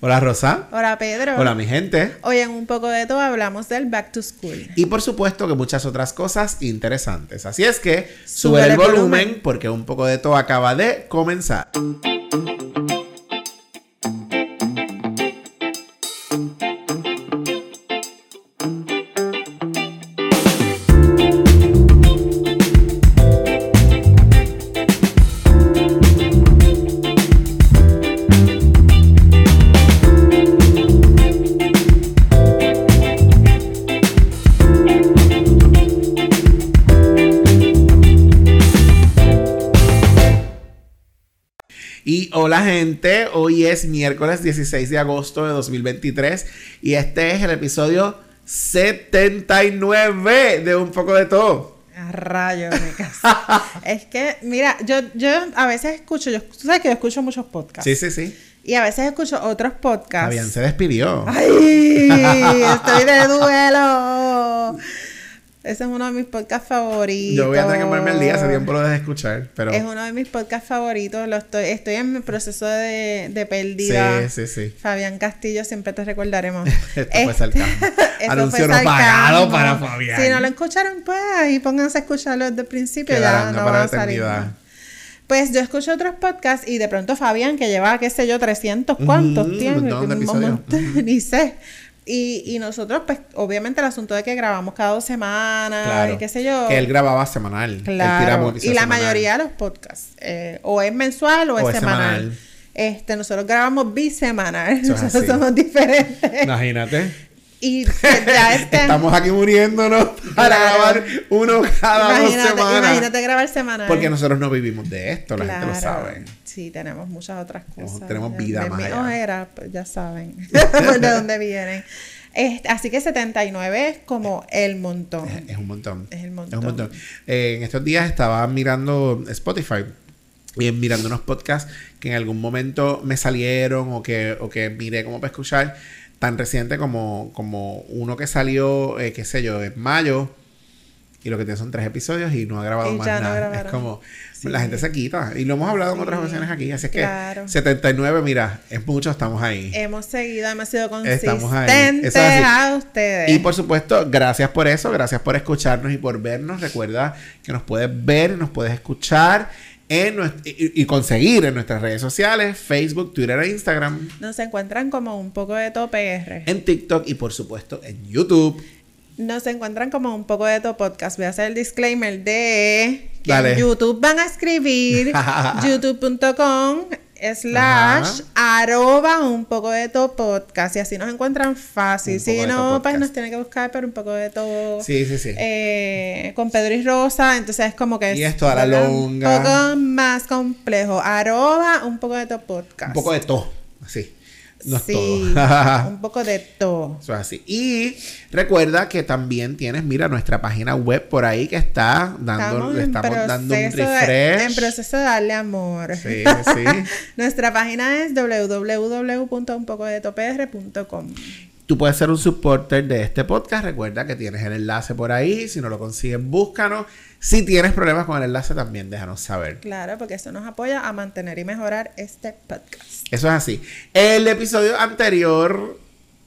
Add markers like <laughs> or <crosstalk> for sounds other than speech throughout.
Hola Rosa. Hola Pedro. Hola mi gente. Hoy en un poco de todo hablamos del back to school. Y por supuesto que muchas otras cosas interesantes. Así es que sube, el, volumen, volumen porque un poco de todo acaba de comenzar. Hoy es miércoles 16 de agosto de 2023 y este es el episodio 79 de Un poco de todo. A <laughs> Es que, mira, yo, yo a veces escucho, yo, tú sabes que yo escucho muchos podcasts. Sí, sí, sí. Y a veces escucho otros podcasts. Fabián se despidió. ¡Ay! <laughs> Estoy de duelo. Ese es uno de mis podcasts favoritos. Yo voy a tener que ponerme al día, hace tiempo lo de escuchar, pero... Es uno de mis podcasts favoritos, lo estoy, estoy en mi proceso de, de pérdida. Sí, sí, sí. Fabián Castillo, siempre te recordaremos. <laughs> Esto fue sarcasmo. <laughs> <laughs> Anuncio no pagado para Fabián. Si no lo escucharon, pues ahí pónganse a escucharlo desde el principio, ya no van a salir. Pues yo escucho otros podcasts y de pronto Fabián, que lleva, qué sé yo, 300, ¿cuántos tiene? Un Ni sé. Y, y nosotros, pues, obviamente el asunto de que grabamos cada dos semanas, y qué sé yo. Que él grababa semanal. Claro. y la mayoría de los podcasts, eh, o es mensual o, es, semanal. Este, nosotros grabamos bisemanal. <laughs> nosotros somos diferentes. Imagínate. Y ya <laughs> este... Estamos aquí muriéndonos <laughs> para grabar uno cada dos semanas. Imagínate grabar semanal. Porque nosotros no vivimos de esto, la gente lo sabe. Sí, tenemos muchas otras cosas. tenemos vida más allá. Era, pues, ya saben <laughs> <laughs> de dónde vienen. así que 79 es como el montón. Es, un montón. Es el montón. Es un montón. Eh, en estos días estaba mirando Spotify y mirando unos podcasts que en algún momento me salieron o que, o que miré como para escuchar tan reciente como, como uno que salió, eh, qué sé yo, en mayo. Y lo que tiene son tres episodios y no ha grabado más nada. es como, la gente se quita. Y lo hemos hablado en otras ocasiones aquí. Así es que 79, mira, es mucho, estamos ahí. Hemos seguido, hemos sido consistentes estamos ahí. a ustedes. Y por supuesto, gracias por eso, gracias por escucharnos y por vernos. Recuerda que nos puedes ver, nos puedes escuchar en y, conseguir en nuestras redes sociales, Facebook, Twitter e Instagram. Nos encuentran como un poco de top PR. En TikTok y por supuesto en YouTube. Nos encuentran como un poco de top podcast. Voy a hacer el disclaimer de que en YouTube van a escribir <laughs> youtube.com slash arroba un poco de todo podcast y así nos encuentran fácil. Si no, pues nos tiene que buscar por un poco de todo. Sí, sí, sí. Eh, con Pedro y Rosa, entonces es como que y es toda la longa. Un poco más complejo. Arroba un poco de todo podcast. Un poco de todo, así. No sí, <laughs> un poco de todo. Eso es así. Y recuerda que también tienes, mira, nuestra página web por ahí que está dando, estamos dando un refresh. en proceso de darle amor. Sí, sí. <laughs> nuestra página es www.unpocodetopr.com. Tú puedes ser un supporter de este podcast. Recuerda que tienes el enlace por ahí. Si no lo consigues, búscanos. Si tienes problemas con el enlace, también déjanos saber. Claro, porque eso nos apoya a mantener y mejorar este podcast. Eso es así. El episodio anterior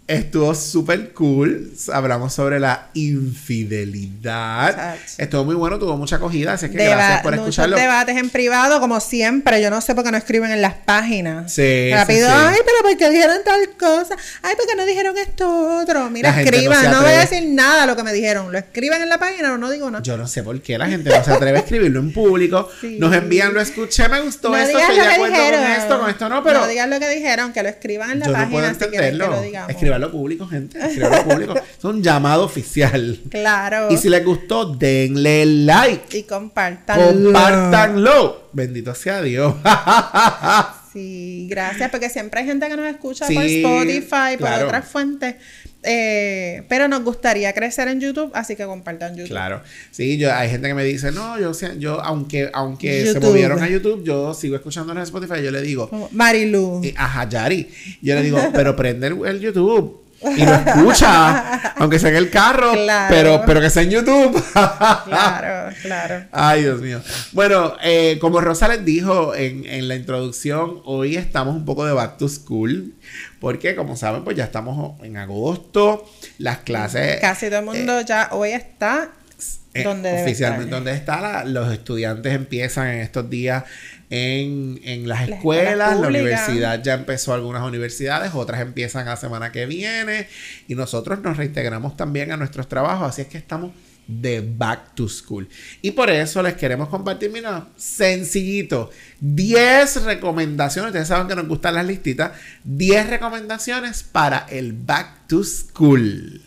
Estuvo súper cool. Hablamos sobre la infidelidad. Estuvo muy bueno, tuvo mucha acogida, así que gracias por escucharlo. debates en privado, como siempre. Yo no sé por qué no escriben en las páginas. Sí. Rápido. Ay, pero ¿por qué dijeron tal cosa? Ay, ¿por qué no dijeron esto otro? Mira, escriban. No, voy a decir nada lo que me dijeron. Lo escriben en la página o no digo nada. Yo no sé por qué la gente no se atreve a escribirlo en público. <laughs> Nos envían, lo escuché, me gustó esto, estoy de acuerdo con esto, con esto no, pero. No digan lo que dijeron, que lo escriban en la página. No puedo entenderlo. que lo público, gente. Escribanlo público. <laughs> Es un llamado oficial. Claro. Y si les gustó, denle like. Y compartanlo. Compartanlo. Bendito sea Dios. <laughs> sí, gracias, porque siempre hay gente que nos escucha por Spotify, por otras fuentes. Eh, pero nos gustaría crecer en YouTube, así que compartan YouTube. Claro. Sí, yo, hay gente que me dice, no, yo, yo aunque, aunque se movieron a YouTube, yo sigo escuchando en Spotify. Yo le digo, Marilu. ajá, Yari. Yo le digo, pero prende el, YouTube. Y lo escucha, <laughs> aunque sea en el carro, pero, pero que sea en YouTube. <laughs> claro, claro. Ay, Dios mío. Bueno, eh, como Rosa les dijo en, en, la introducción, hoy estamos un poco de back to school, porque como saben, pues ya estamos en agosto, las clases... Casi todo el mundo eh, ya hoy está eh, oficialmente donde está los estudiantes empiezan en estos días en, en las escuelas, la universidad ya empezó algunas universidades, otras empiezan la semana que viene y nosotros nos reintegramos también a nuestros trabajos, así es que estamos de back to school. Y por eso les queremos compartir, mira, sencillito, 10 recomendaciones, ustedes saben que nos gustan las listitas, 10 recomendaciones para el back to school.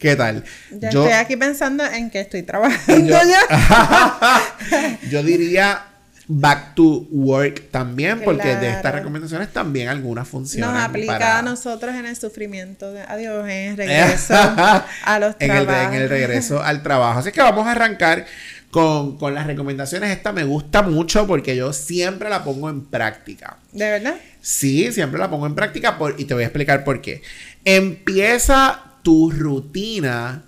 ¿Qué tal? Ya yo, estoy aquí pensando en que estoy trabajando yo, ya. <laughs> yo diría back to work también, porque de estas recomendaciones también algunas funcionan. Nos aplica a nosotros en el sufrimiento de adiós, en el regreso a los trabajos. <laughs> En el, regreso al trabajo. Así que vamos a arrancar con, con, las recomendaciones. Esta me gusta mucho porque yo siempre la pongo en práctica. ¿De verdad? Sí, siempre la pongo en práctica por, y te voy a explicar por qué. Empieza tu rutina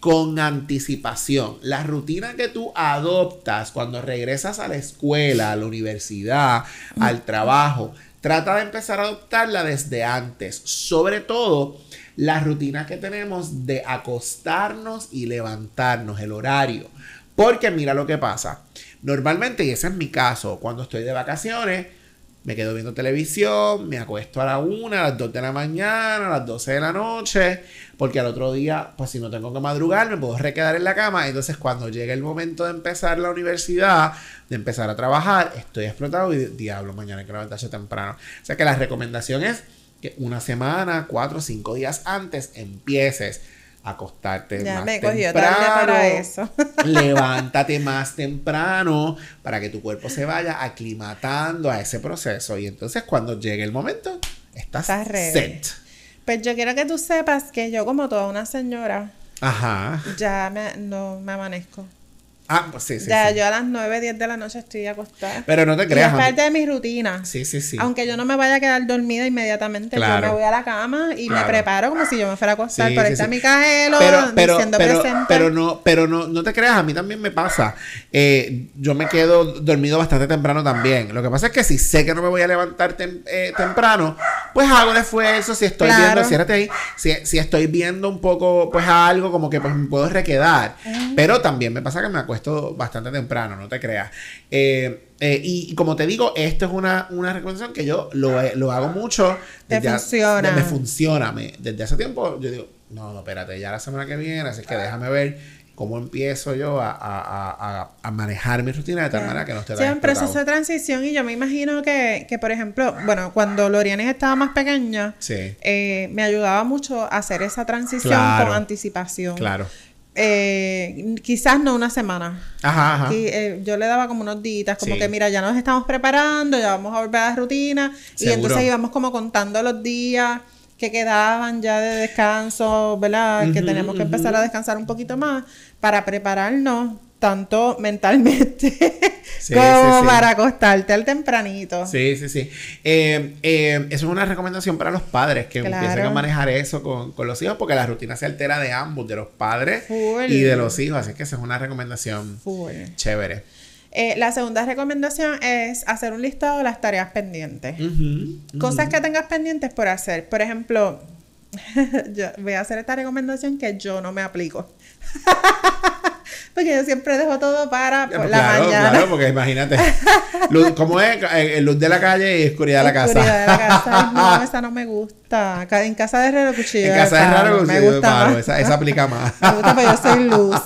con anticipación. La rutina que tú adoptas cuando regresas a la escuela, a la universidad, al trabajo, trata de empezar a adoptarla desde antes. Sobre todo la rutina que tenemos de acostarnos y levantarnos, el horario. Porque mira lo que pasa. Normalmente, y ese es mi caso, cuando estoy de vacaciones, me quedo viendo televisión, me acuesto a la 1, a las 2 de la mañana, a las 12 de la noche, porque al otro día, pues si no tengo que madrugar, me puedo requedar en la cama. Entonces, cuando llegue el momento de empezar la universidad, de empezar a trabajar, estoy explotado y diablo, mañana hay que levantarse temprano. O sea que la recomendación es que una semana, cuatro o cinco días antes empieces acostarte ya más me temprano. para eso. <laughs> levántate más temprano para que tu cuerpo se vaya aclimatando a ese proceso. Y entonces cuando llegue el momento, estás, set. Pues yo quiero que tú sepas que yo, como toda una señora, Ajá. ya me, no me amanezco. Ah, pues sí, sí. Ya, yo a las 9, 10 de la noche estoy acostada. Pero no te creas. es parte de mi rutina. Sí, sí, sí. Aunque yo no me vaya a quedar dormida inmediatamente, yo me voy a la cama y me preparo como si yo me fuera a acostar. pero está mi cajero pero, pero, pero, Pero no, pero no, no te creas, a mí también me pasa. Eh, yo me quedo dormido bastante temprano también. Lo que pasa es que si sé que no me voy a levantar eh, temprano, pues hago el esfuerzo. Si estoy viendo, ciérrate ahí. Si, si, estoy viendo un poco, pues algo, como que pues me puedo requedar. Pero también me pasa que me acuesto esto bastante temprano, no te creas. Eh, eh, y, como te digo, esto es una, una recomendación que yo lo, lo hago mucho. Te funciona. me funciona. Me, desde hace tiempo yo digo, no, no, espérate, ya la semana que viene, así que déjame ver cómo empiezo yo a, a, a, manejar mi rutina de tal manera que no esté tan Sí, un proceso de transición y yo me imagino que, que por ejemplo, bueno, cuando Lorianes estaba más pequeña, eh, me ayudaba mucho a hacer esa transición con anticipación. Claro. Eh, quizás no una semana. Ajá, ajá. Eh, yo le daba como unos días, como que mira, ya nos estamos preparando, ya vamos a volver a la rutina. Y entonces íbamos como contando los días que quedaban ya de descanso, ¿verdad? que tenemos que empezar a descansar un poquito más para prepararnos tanto mentalmente <laughs> como para acostarte al tempranito. Sí, sí, sí. Eh, eh, eso es una recomendación para los padres que empiecen a manejar eso con, los hijos porque la rutina se altera de ambos, de los padres y de los hijos. Así que esa es una recomendación chévere. Eh, la segunda recomendación es hacer un listado de las tareas pendientes. Cosas que tengas pendientes por hacer. Por ejemplo, <laughs> yo voy a hacer esta recomendación que yo no me aplico. <laughs> porque yo siempre dejo todo para por la mañana. Claro, porque imagínate. <laughs> Luz, ¿Cómo es? Eh, luz de la calle y oscuridad de la casa. Oscuridad de la casa. no, <laughs> esa no me gusta. En casa de Herrero Cuchillo. En casa de Herrero Cuchillo. Me gusta más. Esa, esa, aplica más. <laughs> me gusta, pero yo soy luz.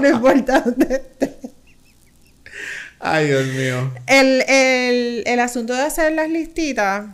no importa dónde esté. Ay, Dios mío. El, el, el asunto de hacer las listitas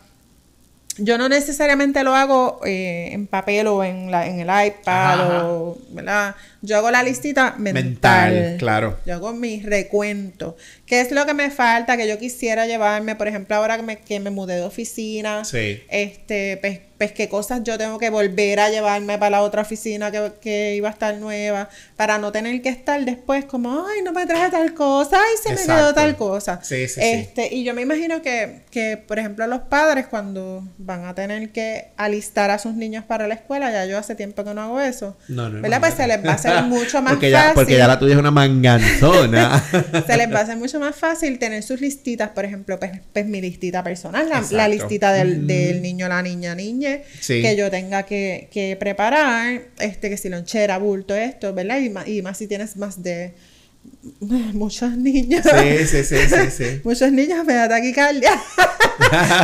yo no necesariamente lo hago eh, en papel o en, la, en el iPad o, ¿verdad? Yo hago la listita mental. claro. Yo hago mi recuento. ¿Qué es lo que me falta que yo quisiera llevarme? Por ejemplo, ahora que me, que me mudé de oficina. Sí. Este, pues pues qué cosas yo tengo que volver a llevarme para la otra oficina que, que iba a estar nueva, para no tener que estar después como, ay, no me traje tal cosa, ay, se me quedó tal cosa. Sí, sí, este, Y yo me imagino que, que, por ejemplo, los padres cuando van a tener que alistar a sus niños para la escuela, ya yo hace tiempo que no hago eso, no, no, ¿verdad? pues se les va a hacer <laughs> mucho más porque fácil. porque ya la tuya es una manganzona. <laughs> se les va a hacer mucho más fácil tener sus listitas, por ejemplo, pues, pues mi listita personal, la, la listita del, del, niño, la niña, niña, que yo tenga que, que, preparar, este, que si lonchera, bulto, esto, ¿verdad? Y más, y más si tienes más de <laughs> muchos niños. Sí, sí, sí, sí, sí. <laughs> muchos niños me da taquicardia. <laughs>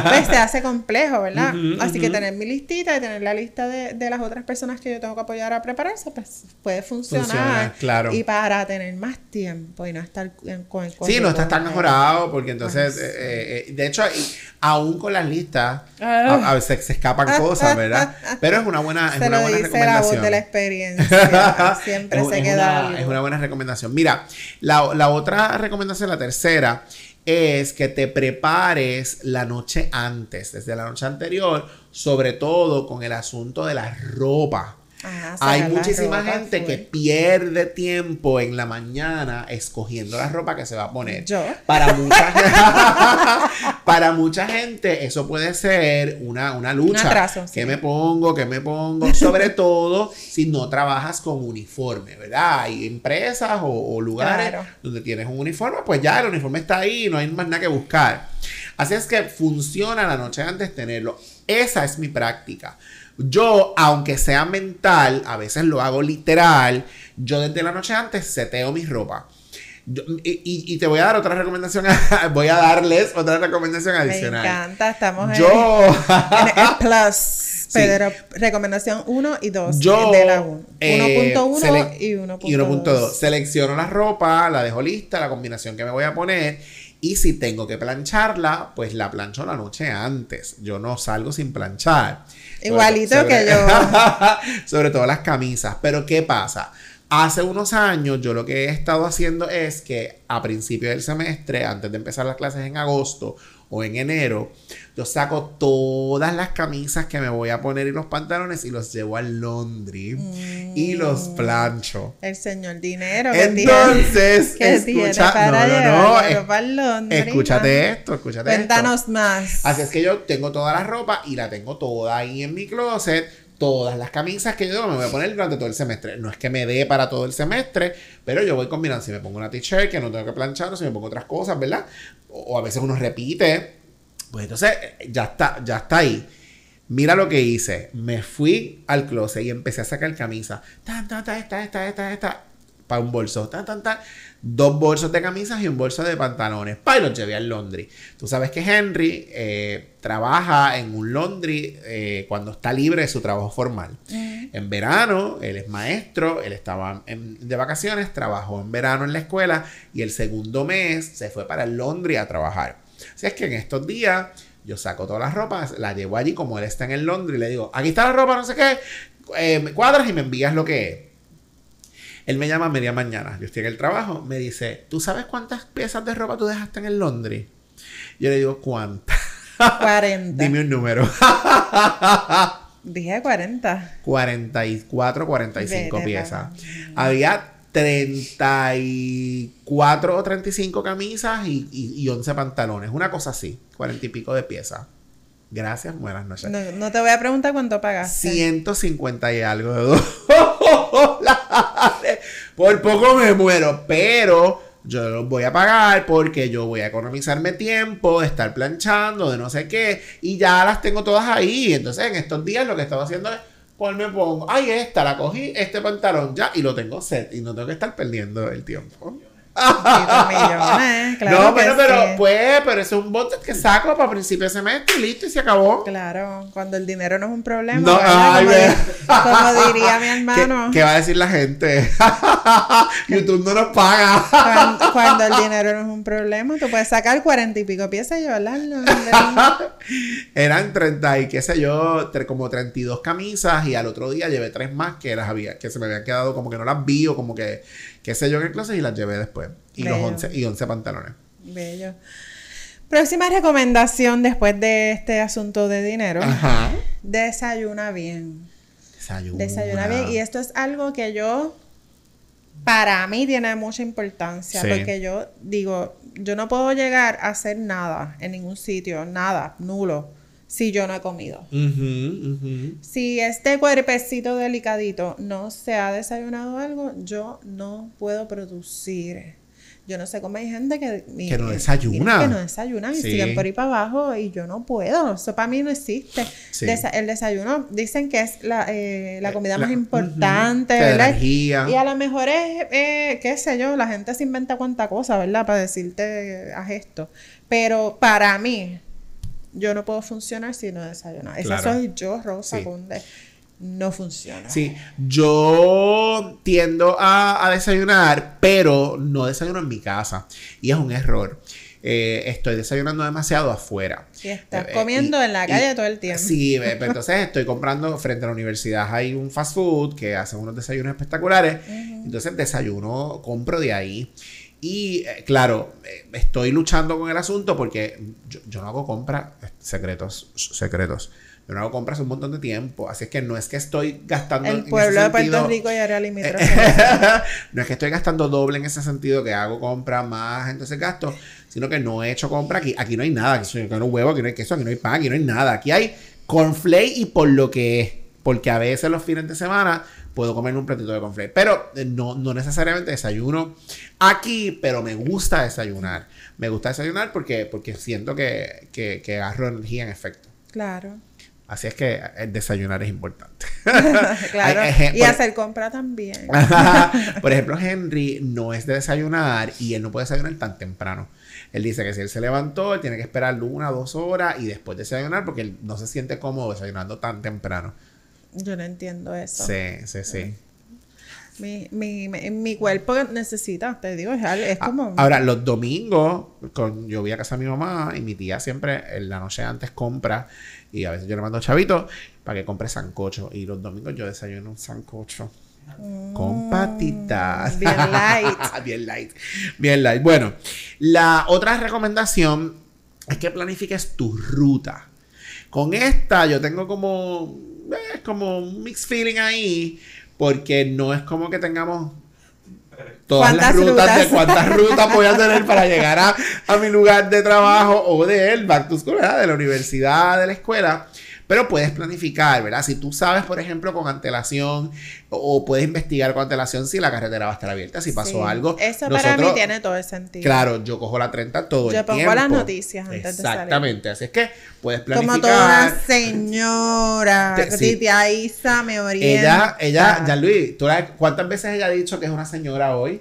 pues se hace complejo, ¿verdad? Así que tener mi listita y tener la lista de, de, las otras personas que yo tengo que apoyar a prepararse, pues puede funcionar. claro. Y para tener más tiempo y no estar con el Sí, no está tan mejorado, porque entonces, eh, eh, de hecho, aún con las listas, ah. a, veces se escapan cosas, ¿verdad? Pero es una buena, es una buena recomendación. la voz de la experiencia. Siempre se queda. es una buena recomendación. Mira, la, la otra recomendación, la tercera, es que te prepares la noche antes, desde la noche anterior, sobre todo con el asunto de la ropa. Hay muchísima gente que pierde tiempo en la mañana escogiendo la ropa que se va a poner. Yo. Para mucha, <laughs> para mucha gente eso puede ser una, una lucha. Un ¿Qué me pongo? ¿Qué me pongo? Sobre <laughs> todo si no trabajas con uniforme, ¿verdad? Hay empresas o, lugares donde tienes un uniforme, pues ya el uniforme está ahí, no hay más nada que buscar. Así es que funciona la noche antes tenerlo. Esa es mi práctica. Yo, aunque sea mental, a veces lo hago literal, yo desde la noche antes seteo mi ropa. y, te voy a dar otra recomendación, <laughs> voy a darles otra recomendación adicional. Me encanta, estamos yo... en, el <laughs> plus. Pedro, recomendación 1 y 2 de la 1. 1.1 eh, y 1.2. Y 1.2. Selecciono la ropa, la dejo lista, la combinación que me voy a poner. Y si tengo que plancharla, pues la plancho la noche antes. Yo no salgo sin planchar. Igualito que yo. <laughs> sobre todo las camisas. Pero ¿qué pasa? Hace unos años yo lo que he estado haciendo es que a principio del semestre, antes de empezar las clases en agosto o en enero, yo saco todas las camisas que me voy a poner y los pantalones y los llevo al laundry y los mm. plancho. El señor dinero. Entonces, <laughs> escucha, para no, no, escúchate esto, escúchate Cuéntanos más. Así es que yo tengo toda la ropa y la tengo toda ahí en mi closet todas las camisas que yo me voy a poner durante todo el semestre. No es que me dé para todo el semestre, pero yo voy combinando. Si me pongo una t-shirt que no tengo que planchar, si me pongo otras cosas, ¿verdad? O, a veces uno repite. Pues entonces ya está, ya está ahí. Mira lo que hice. Me fui al closet y empecé a sacar camisa. Tan, tan, tan, esta, esta, esta, esta. Para un bolso. Tan, tan, tan. Dos bolsos de camisas y un bolso de pantalones. Para y los llevé al laundry. Tú sabes que Henry eh, trabaja en un laundry eh, cuando está libre de su trabajo formal. Mm. En verano, él es maestro. Él estaba de vacaciones. Trabajó en verano en la escuela. Y el segundo mes se fue para el laundry a trabajar. Así es que en estos días yo saco todas las ropas, la llevo allí como él está en el Londres y le digo, aquí está la ropa, no sé qué, eh, cuadras y me envías lo que es. Él me llama a media mañana, yo estoy en el trabajo, me dice, ¿tú sabes cuántas piezas de ropa tú dejaste en el Londres? Yo le digo, ¿cuántas? 40. <laughs> Dime un número. <laughs> Dije 40. 44, 45 piezas. Había 34 o 35 camisas y, y, 11 pantalones. Una cosa así. 40 y pico de piezas. Gracias, buenas noches. No, te voy a preguntar cuánto pagaste. 150 y algo de dólares. Por poco me muero, pero yo los voy a pagar porque yo voy a economizarme tiempo de estar planchando, de no sé qué, y ya las tengo todas ahí. Entonces, en estos días lo que estaba haciendo es ¿Cuál me pongo? Ay, esta, la cogí, este pantalón ya, y lo tengo set, y no tengo que estar perdiendo el tiempo. Millones, <laughs> claro no, pero, pero, pues, pero eso es un bote que saco para principio de semestre y listo y se acabó. Claro, cuando el dinero no es un problema. No, ay, <laughs> como, diría mi <laughs> hermano. ¿Qué, va a decir la gente? YouTube no nos paga. cuando, el dinero no es un problema, tú puedes sacar cuarenta y pico piezas y llevarlas. Eran treinta y qué sé yo, como treinta y dos camisas y al otro día llevé tres más que las había, que se me habían quedado como que no las vi o como que qué sé yo, en clase y las llevé después. Y los 11, y 11 pantalones. Bello. Próxima recomendación después de este asunto de dinero. Ajá. Desayuna bien. Desayuna. Desayuna bien. Y esto es algo que yo, para mí tiene mucha importancia. Porque yo digo, yo no puedo llegar a hacer nada en ningún sitio, nada, nulo, si yo no he comido. Si este cuerpecito delicadito no se ha desayunado algo, yo no puedo producir. Yo no sé cómo hay gente que, que no desayuna. Que no desayunan y siguen por ahí para abajo y yo no puedo. Eso para mí no existe. el desayuno dicen que es la, eh, la eh, comida más importante, ¿verdad? Y a lo mejor es, eh, qué sé yo, la gente se inventa cuánta cosa, ¿verdad? Para decirte, haz esto. Pero para mí, yo no puedo funcionar si no desayuno. Esa soy yo, Rosa Conde no funciona. Sí, yo tiendo a, desayunar, pero no desayuno en mi casa. Y es un error. Eh, estoy desayunando demasiado afuera. Sí, estás eh, comiendo en la calle todo el tiempo. Sí, pero entonces estoy comprando frente a la universidad. Hay un fast food que hace unos desayunos espectaculares. Entonces desayuno, compro de ahí. Y eh, claro, estoy luchando con el asunto porque yo, yo no hago compras secretos, secretos yo no hago compras un montón de tiempo. Así es que no es que estoy gastando. El pueblo de Puerto Rico y área <laughs> no es que estoy gastando doble en ese sentido, que hago compras más, entonces gasto, sino que no he hecho compra. Aquí, aquí no hay nada. Aquí no hay huevo, aquí no hay queso, aquí no hay pan, aquí no hay nada. Aquí hay cornflake y por lo que es. Porque a veces los fines de semana puedo comer un platito de cornflake. Pero eh, no, no necesariamente desayuno aquí, pero me gusta desayunar. Me gusta desayunar porque, porque siento que, que, que agarro energía en efecto. Claro. Así es que el desayunar es importante. <laughs> <laughs> claro. y hacer compra también. por ejemplo, <laughs> Henry no es de desayunar y él no puede desayunar tan temprano. Él dice que si él se levantó, él tiene que esperar una o dos horas y después desayunar porque él no se siente cómodo desayunando tan temprano. Yo no entiendo eso. Sí, sí, sí. Mi, mi, mi, cuerpo necesita, te digo, es, es como... Ahora, los domingos, con, yo voy a casa de mi mamá y mi tía siempre en la noche antes compra y a veces yo le mando chavito para que compre sancocho. Y los domingos yo desayuno un sancocho. con mm, patitas. Bien light. <laughs> bien light. Bien light. Bueno, la otra recomendación es que planifiques tu ruta. Con esta yo tengo como, es como un mixed feeling ahí, porque no es como que tengamos todas las rutas, de cuántas rutas voy a tener para llegar a, a, mi lugar de trabajo o de él, back to school, de la universidad, de la escuela. Pero puedes planificar, ¿verdad? Si tú sabes, por ejemplo, con antelación o, puedes investigar con antelación si la carretera va a estar abierta, si pasó algo. Eso para mí tiene todo el sentido. Claro, yo cojo la 30 todo el tiempo. Yo pongo las noticias antes Exactamente. Así es que puedes planificar. Como toda una señora. Te, Tía Isa me orienta. Ella, ella, ya Luis, ¿cuántas veces ella ha dicho que es una señora hoy?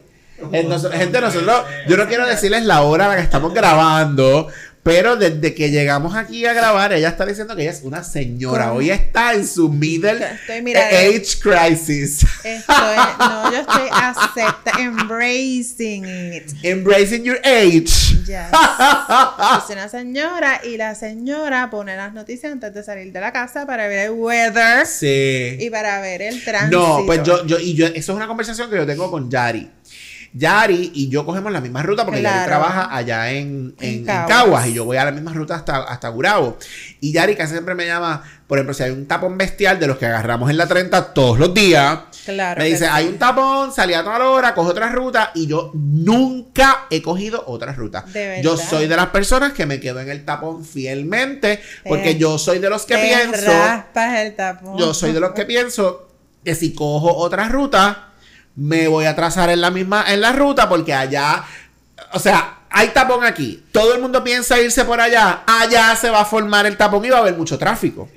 gente, nosotros, yo no quiero decirles la hora a la que estamos grabando, pero desde que llegamos aquí a grabar, ella está diciendo que ella es una señora. Hoy está en su middle age crisis. Estoy, <laughs> no, yo estoy acepta, embracing it. Embracing your age. Yes. <laughs> es una señora y la señora pone las noticias antes de salir de la casa para ver el weather. Sí. Y para ver el tránsito. No, pues yo, yo, y yo, eso es una conversación que yo tengo con Yari. Yari y yo cogemos la misma ruta porque Yari trabaja allá en, en, Caguas. y yo voy a la misma ruta hasta, hasta Gurabo. Y Yari casi siempre me llama, por ejemplo, si hay un tapón bestial de los que agarramos en la 30 todos los días. me dice, hay un tapón, salí a toda la hora, cojo otra ruta y yo nunca he cogido otra ruta. yo soy de las personas que me quedo en el tapón fielmente porque yo soy de los que pienso... el tapón. Yo soy de los que pienso que si cojo otra ruta me voy a trazar en la misma, en la ruta porque allá, o sea, hay tapón aquí. Todo el mundo piensa irse por allá. Allá se va a formar el tapón y va a haber mucho tráfico.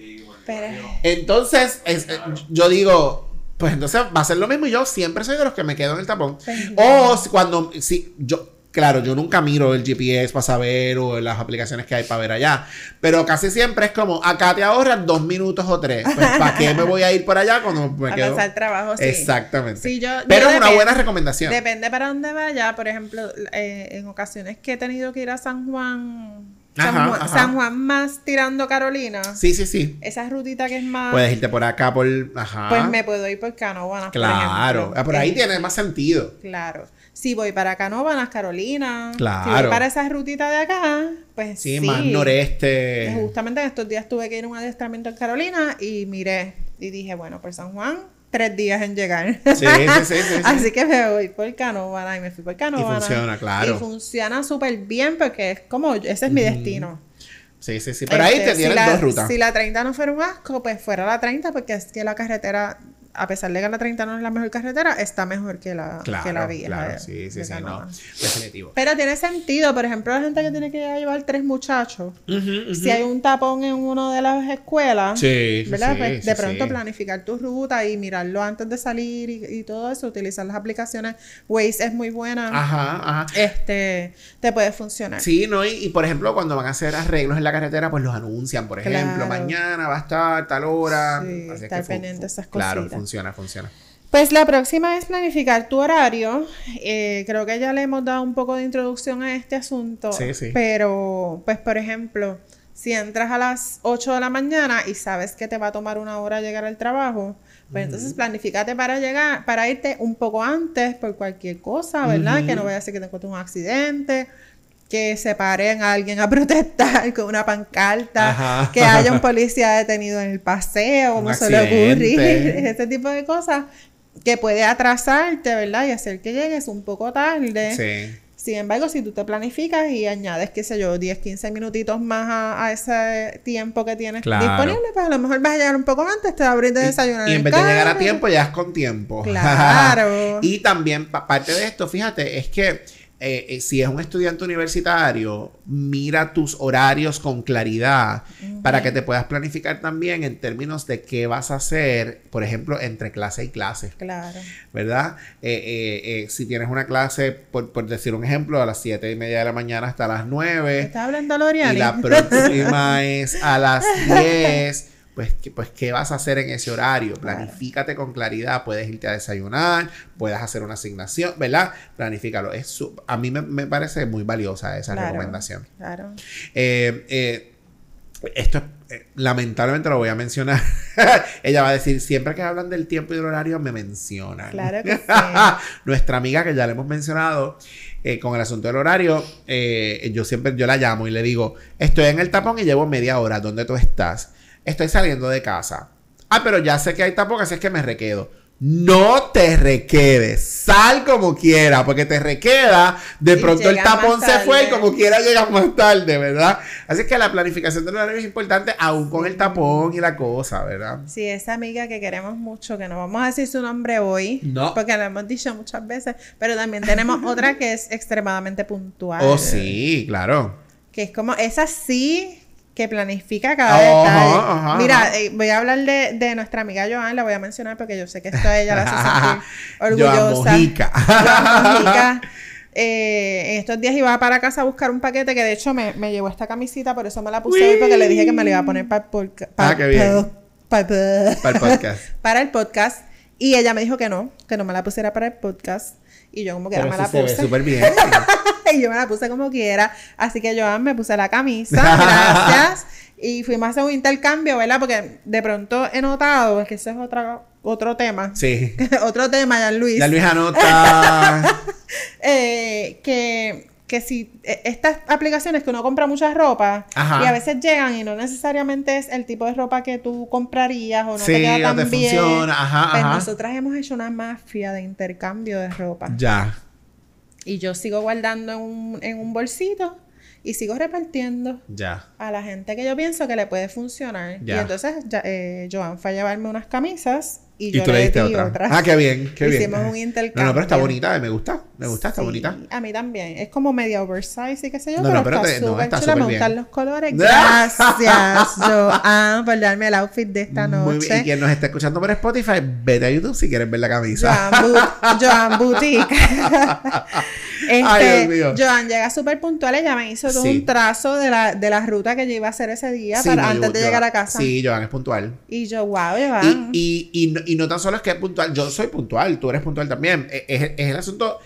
Entonces, eh, yo digo, pues entonces va a ser lo mismo y yo siempre soy de los que me quedo en el tapón. O cuando, si yo, Claro, yo nunca miro el GPS para saber o las aplicaciones que hay para ver allá. Pero casi siempre es como, acá te ahorras dos minutos o tres. Pues, ¿para qué me voy a ir por allá cuando me <laughs> quedo? El trabajo, sí. Exactamente. Pero es una buena recomendación. Depende para dónde vaya. Por ejemplo, eh, en ocasiones que he tenido que ir a San Juan... San, Juan, más tirando Carolina. Sí, sí, sí. Esa rutita que es más. Puedes irte por acá, por. Ajá. Pues me puedo ir por Canoanas. Claro. Por, ah, por ahí tiene más sentido. Claro. Si voy para Canóvanas, Carolina, claro. si voy para esa rutita de acá, pues sí. Sí, más noreste. Justamente en estos días tuve que ir a un adiestramiento en Carolina y miré y dije, bueno, por San Juan, tres días en llegar. Sí, sí, sí, <laughs> Así que me voy por Canóvana y me fui por Canóvana. Y funciona, claro. Y funciona súper bien porque es como, ese es mi destino. Sí, sí, sí. Pero ahí te tienen dos rutas. Si la 30 no fuera un asco, pues fuera la 30 porque es que la carretera a pesar de que la 30 no es la mejor carretera, está mejor que la, que la vía. Claro, sí, sí, sí, no, definitivo. Pero tiene sentido, por ejemplo, la gente que tiene que llevar tres muchachos, si hay un tapón en una de las escuelas, ¿verdad? Pues, de pronto planificar tu ruta y mirarlo antes de salir y, todo eso, utilizar las aplicaciones. Waze es muy buena. Ajá, ajá. Este, te puede funcionar. Sí, ¿no? Y, por ejemplo, cuando van a hacer arreglos en la carretera, pues los anuncian, por ejemplo, mañana va a estar tal hora. Sí, estar pendiente de esas cosas. Claro, funciona, funciona. Pues la próxima es planificar tu horario. Eh, creo que ya le hemos dado un poco de introducción a este asunto. Sí, sí. Pero, pues, por ejemplo, si entras a las 8 de la mañana y sabes que te va a tomar una hora llegar al trabajo, pues entonces planifícate para llegar, para irte un poco antes por cualquier cosa, ¿verdad? Que no vaya a ser que te encuentres un accidente que se paren a alguien a <laughs> protestar con una pancarta, que haya un policía detenido en el paseo, <laughs> no se le ocurrir, <laughs> ese tipo de cosas que puede atrasarte, ¿verdad? Y hacer que llegues un poco tarde. Sí. Sin embargo, si tú te planificas y añades, qué sé yo, 10, 15 minutitos más a, ese tiempo que tienes disponible, pues a lo mejor vas a llegar un poco antes, te va a abrir de desayunar. Y en, vez de llegar a tiempo, ya es con tiempo. Claro. y también, parte de esto, fíjate, es que eh, eh, si es un estudiante universitario, mira tus horarios con claridad para que te puedas planificar también en términos de qué vas a hacer, por ejemplo, entre clase y clase. Claro. ¿Verdad? Eh, si tienes una clase, por, decir un ejemplo, a las 7 y media de la mañana hasta las 9. ¿Estás hablando L'Oreal? Y la próxima <laughs> es a las 10 pues, pues ¿qué vas a hacer en ese horario? Planifícate con claridad. Puedes irte a desayunar, puedes hacer una asignación, ¿verdad? Planifícalo. Es a mí me, parece muy valiosa esa recomendación. Claro. Eh, eh, esto eh, lamentablemente lo voy a mencionar. <laughs> Ella va a decir, siempre que hablan del tiempo y del horario, me mencionan. Claro que <laughs> sí. Nuestra amiga que ya le hemos mencionado, con el asunto del horario, yo siempre yo la llamo y le digo, estoy en el tapón y llevo media hora, ¿dónde tú estás? Estoy saliendo de casa. Ah, pero ya sé que hay tapón, así es que me requedo. No te requedes, sal como quiera, porque te requeda, de pronto el tapón se fue y como quiera llegas más tarde, ¿verdad? Así que la planificación del horario es importante, aún con el tapón y la cosa, ¿verdad? Sí, esa amiga que queremos mucho, que no vamos a decir su nombre hoy, no. porque lo hemos dicho muchas veces, pero también tenemos otra que es extremadamente puntual. Oh, sí, claro. Que es como, esa sí que planifica cada detalle. Mira, eh, voy a hablar de, de, nuestra amiga Joan, la voy a mencionar porque yo sé que esto a ella la hace <laughs> sentir orgullosa. Joan <laughs> eh, en estos días iba para casa a buscar un paquete que de hecho me, me llevó esta camisita, por eso me la puse hoy porque le dije que me la iba a poner para el, podcast. ah, bien. para el podcast. para el podcast. Y ella me dijo que no, que no me la pusiera para el podcast. Y yo como que me la puse. súper bien. <laughs> y yo me la puse como quiera. Así que yo me puse la camisa. Gracias. y fuimos a hacer un intercambio, ¿verdad? Porque de pronto he notado, que ese es otro, otro tema. Sí. <laughs> otro tema, ya Luis. Ya Luis anota. <laughs> eh, que que si e, estas aplicaciones que uno compra mucha ropa y a veces llegan y no necesariamente es el tipo de ropa que tú comprarías o no te queda tan bien. Funciona. Ajá, pues nosotras hemos hecho una mafia de intercambio de ropa. Ya. Y yo sigo guardando en un, en un bolsito y sigo repartiendo ya. a la gente que yo pienso que le puede funcionar. Y entonces ya, eh, Joan fue a llevarme unas camisas y, yo tú le diste otra. Ah, qué bien, qué bien. Hicimos un intercambio. No, no, pero está bonita, me gusta. Me gusta, está bonita. A mí también. Es como media oversize y qué sé yo, no, pero, no, está súper no, chula. Me gustan los colores. <laughs> Gracias, Joan, por darme el outfit de esta noche. Muy bien. Y quien nos está escuchando por Spotify, vete a YouTube si quieres ver la camisa. Joan, <laughs> Joan Boutique. Este, Ay, Dios mío. Joan llega súper puntual. Ella me hizo todo un trazo de la, de la ruta que yo iba a hacer ese día para, antes de llegar a casa. Sí, Joan es puntual. Y yo, wow, Joan. Y, y, y, y no tan solo es que es puntual, yo soy puntual, tú eres puntual también. E, es, es, el asunto.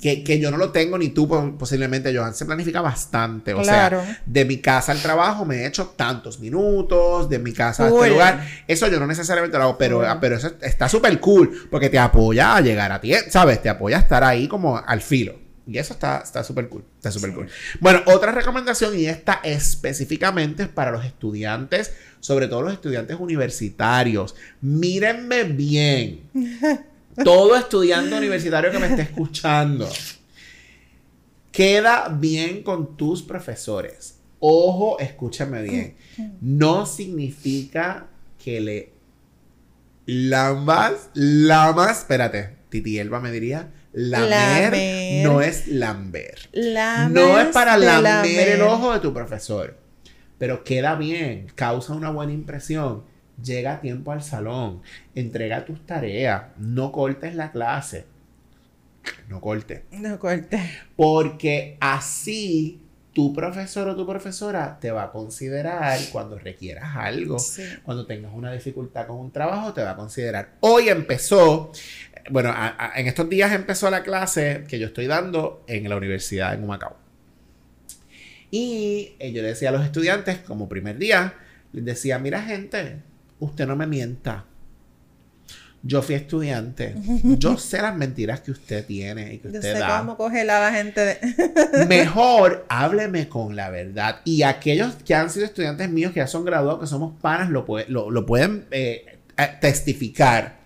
que, que, yo no lo tengo ni tú posiblemente, Johan, se planifica bastante. O sea, de mi casa al trabajo me he hecho tantos minutos, de mi casa a este lugar. Eso yo no necesariamente lo hago, pero, pero eso está súper cool porque te apoya a llegar a ti, ¿sabes? Te apoya a estar ahí como al filo. Y eso está súper cool. Está súper cool. Bueno, otra recomendación, y esta específicamente es para los estudiantes, sobre todo los estudiantes universitarios. Mírenme bien. <laughs> Todo estudiante universitario que me esté escuchando. Queda bien con tus profesores. Ojo, escúchame bien. No significa que le lambas, lamas, espérate, Titi Elba me diría, Lamer, no es lamber. no es para lamer, el ojo de tu profesor. Pero queda bien, causa una buena impresión. Llega a tiempo al salón, entrega tus tareas, no cortes la clase. No cortes. No cortes. Porque así tu profesor o tu profesora te va a considerar cuando requieras algo, cuando tengas una dificultad con un trabajo, te va a considerar. Hoy empezó bueno, en estos días empezó la clase que yo estoy dando en la universidad en Humacao. Y eh, yo le decía a los estudiantes, como primer día, les decía, mira gente, usted no me mienta. Yo fui estudiante. Yo <laughs> sé las mentiras que usted tiene y que usted yo sé cómo coge la gente de... <laughs> Mejor hábleme con la verdad. Y aquellos que han sido estudiantes míos, que ya son graduados, que somos panas, lo, lo, pueden eh, eh, testificar.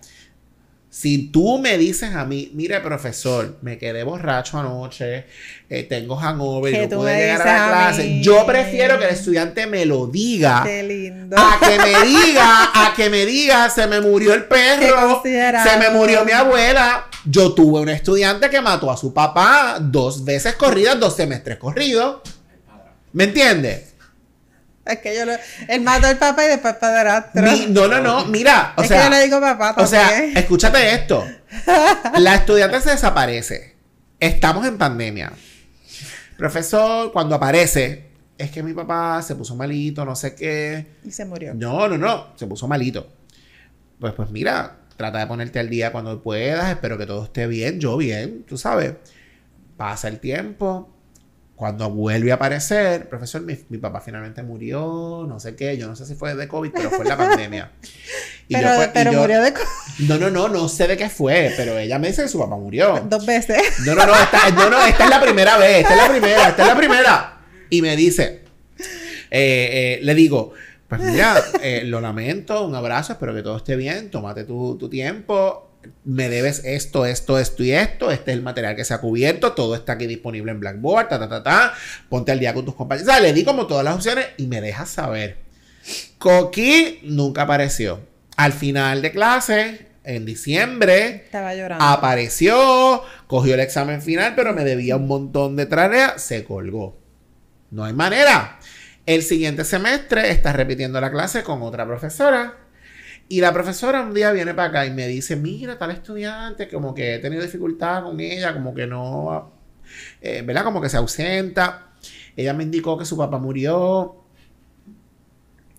Si tú me dices a mí, mire profesor, me quedé borracho anoche, eh, tengo hangover, no pude llegar a la clase, yo prefiero que el estudiante me lo diga. Qué lindo. A que me diga, a que me diga, se me murió el perro, se me murió mi abuela. Yo tuve un estudiante que mató a su papá dos veces corridas, dos semestres corridos. ¿Me entiendes? Es que yo lo. Él mató al papá y después padrastro. no, no, no. Mira. O es sea, que yo le digo papá O sea, escúchate esto. <laughs> La estudiante se desaparece. Estamos en pandemia. Profesor, cuando aparece, es que mi papá se puso malito, no sé qué. Y se murió. No, no, no. Se puso malito. Pues, pues mira, trata de ponerte al día cuando puedas. Espero que todo esté bien. Yo bien, tú sabes. Pasa el tiempo cuando vuelve a aparecer, profesor, mi, papá finalmente murió, no sé qué, yo no sé si fue de COVID, pero fue la <laughs> pandemia. pero, murió de COVID. No, no, no, no sé de qué fue, pero ella me dice que su papá murió. Dos veces. No, no, no, esta, no, no, esta es la primera vez, esta es la primera, esta es la primera. Y me dice, eh, eh, le digo, pues mira, eh, lo lamento, un abrazo, espero que todo esté bien, tómate tu, tu tiempo, me debes esto, esto, esto y esto, este es el material que se ha cubierto, todo está aquí disponible en Blackboard, ta, ta, ta, ta, ponte al día con tus compañeros. O sea, le di como todas las opciones y me dejas saber. Coqui nunca apareció. Al final de clase, en diciembre, Estaba llorando. apareció, cogió el examen final, pero me debía un montón de tareas, se colgó. No hay manera. El siguiente semestre está repitiendo la clase con otra profesora y la profesora un día viene para acá y me dice, mira, tal estudiante, como que he tenido dificultad con ella, como que no, eh, ¿verdad? Como que se ausenta. Ella me indicó que su papá murió.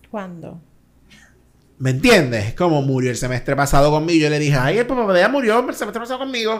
¿Cuándo? ¿Me entiendes? Como murió el semestre pasado conmigo. Yo le dije, ay, el papá de ella murió el semestre pasado conmigo.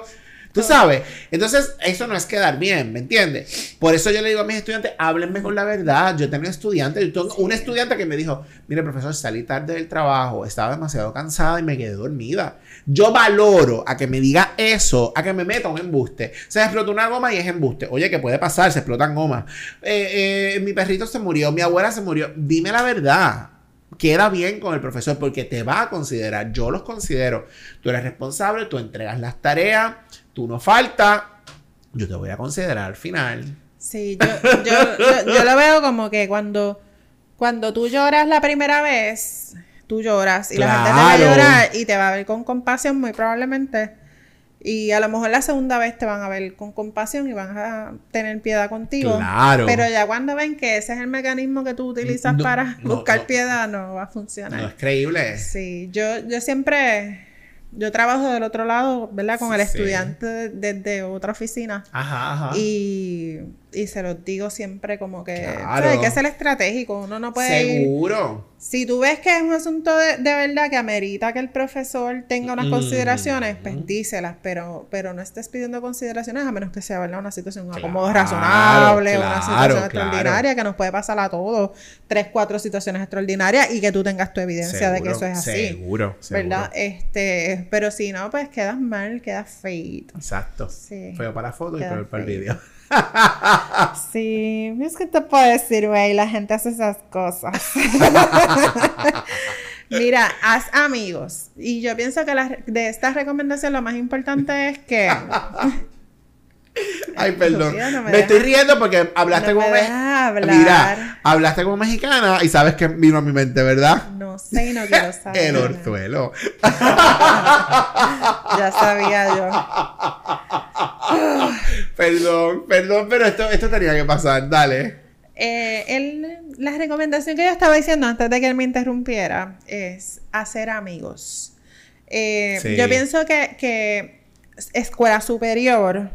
Tú sabes. Entonces, eso no es quedar bien, ¿me entiendes? Por eso yo le digo a mis estudiantes, háblenme con la verdad. Yo tengo estudiantes, yo tengo un estudiante que me dijo, mire, profesor, salí tarde del trabajo, estaba demasiado cansada y me quedé dormida. Yo valoro a que me diga eso, a que me meta un embuste. Se explotó una goma y es embuste. Oye, ¿qué puede pasar? Se explotan gomas. Eh, eh, mi perrito se murió, mi abuela se murió. Dime la verdad queda bien con el profesor porque te va a considerar, yo los considero, tú eres responsable, tú entregas las tareas, tú no falta, yo te voy a considerar al final. Sí, yo, yo, yo, lo veo como que cuando, cuando tú lloras la primera vez, tú lloras y la gente te va a llorar y te va a ver con compasión muy probablemente. Y a lo mejor la segunda vez te van a ver con compasión y van a tener piedad contigo. Claro. Pero ya cuando ven que ese es el mecanismo que tú utilizas para buscar piedad, no va a funcionar. No es creíble. Sí, yo, yo siempre yo trabajo del otro lado, ¿verdad? Con el estudiante desde otra oficina. Ajá, ajá. Y y se los digo siempre como que hay que ser estratégico, uno no puede Seguro. Si tú ves que es un asunto de, verdad que amerita que el profesor tenga unas mm. consideraciones, pues díselas, pero, pero no estés pidiendo consideraciones a menos que sea ¿verdad? una situación como razonable, una situación extraordinaria que nos puede pasar a todos, tres, cuatro situaciones extraordinarias y que tú tengas tu evidencia de que eso es así. Seguro, ¿Verdad? Este, pero si no, pues quedas mal, quedas feito. Exacto. Feo para la foto y peor para el vídeo. <laughs> <laughs> Sí, es que te puedo decir, güey, la gente hace esas cosas. <laughs> Mira, haz amigos. Y yo pienso que de estas recomendaciones lo más importante es que Ay, perdón. me, estoy riendo porque hablaste como mexicana. Mira, hablaste como mexicana y sabes que vino a mi mente, ¿verdad? No sé y no quiero <laughs> saber. El orzuelo. <laughs> ya sabía yo. <laughs> perdón, perdón, pero esto, esto tenía que pasar. Dale. Eh, la recomendación que yo estaba diciendo antes de que él me interrumpiera es hacer amigos. Eh, yo pienso que, que escuela superior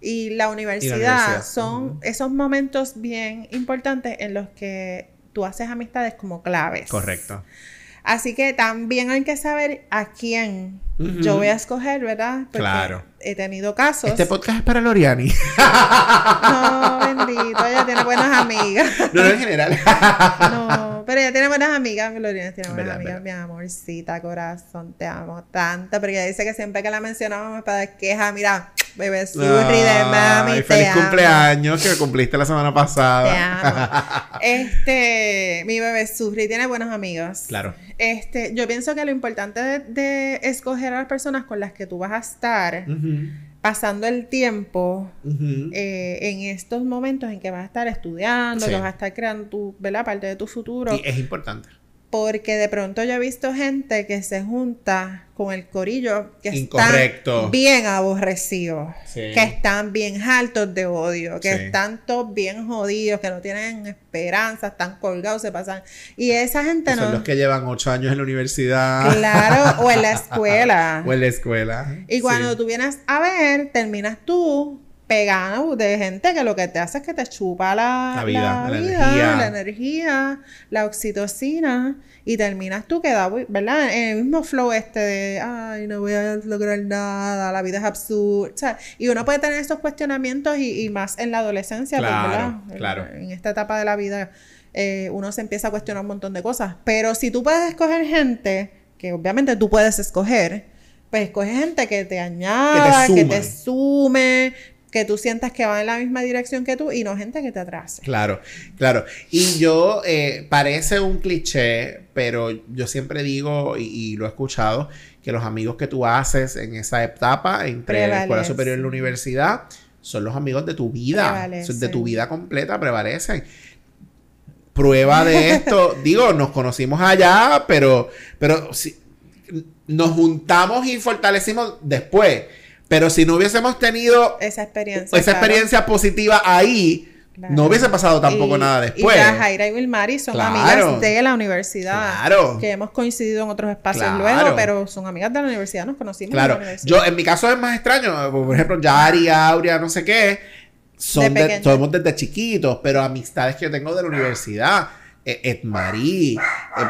y la universidad, son esos momentos bien importantes en los que tú haces amistades como claves. Correcto. Así que también hay que saber a quién yo voy a escoger, ¿verdad? claro. He tenido casos. Este podcast es para Loriani. No, bendito, ella tiene buenas amigas. No, no en general. No, pero ella tiene buenas amigas. Loriani tiene buenas amigas. Mi amorcita, corazón, te amo tanto. Porque ella dice que siempre que la mencionamos para queja, mira, bebé surri de mami. feliz cumpleaños que cumpliste la semana pasada. Te amo. <laughs> Este, mi bebé surri tiene buenos amigos. Claro. Este, yo pienso que lo importante de, escoger a las personas con las que tú vas a estar pasando el tiempo eh, en estos momentos en que vas a estar estudiando, que vas a estar creando tu, ¿verdad? parte de tu futuro. Y es importante. Porque de pronto yo he visto gente que se junta con el corillo que están bien aborrecidos, que están bien altos de odio, que están todos bien jodidos, que no tienen esperanza, están colgados, se pasan. Y esa gente no. Son los que llevan ocho años en la universidad. Claro, o en la <laughs> escuela. o en la escuela. Y cuando tú vienes a ver, terminas tú pegado de gente que lo que te hace es que te chupa la, vida, la, energía. la energía, la oxitocina y terminas tú quedado, ¿verdad? En el mismo flow este de, ay, no voy a lograr nada, la vida es absurda. y uno puede tener esos cuestionamientos y, más en la adolescencia, pues, ¿verdad? Claro. En, esta etapa de la vida eh, uno se empieza a cuestionar un montón de cosas. Pero si tú puedes escoger gente, que obviamente tú puedes escoger, pues escoge gente que te añada, que te sume, que tú sientas que va en la misma dirección que tú y no gente que te atrase. Claro, claro. Y yo, eh, parece un cliché, pero yo siempre digo, y, lo he escuchado, que los amigos que tú haces en esa etapa, entre la escuela superior y la universidad, son los amigos de tu vida, de tu vida completa, prevalecen. Prueba de <laughs> esto, digo, nos conocimos allá, pero, pero si, nos juntamos y fortalecimos después. Pero si no hubiésemos tenido esa experiencia, esa experiencia positiva ahí, no hubiese pasado tampoco nada después. Y Jaira y Wilmari son amigas de la universidad. Claro. Que hemos coincidido en otros espacios luego, pero son amigas de la universidad, nos conocimos claro. en la universidad. Yo, en mi caso es más extraño. Por ejemplo, Yari, Aurea, no sé qué. Son somos desde chiquitos, pero amistades que yo tengo de la universidad Ed Marie,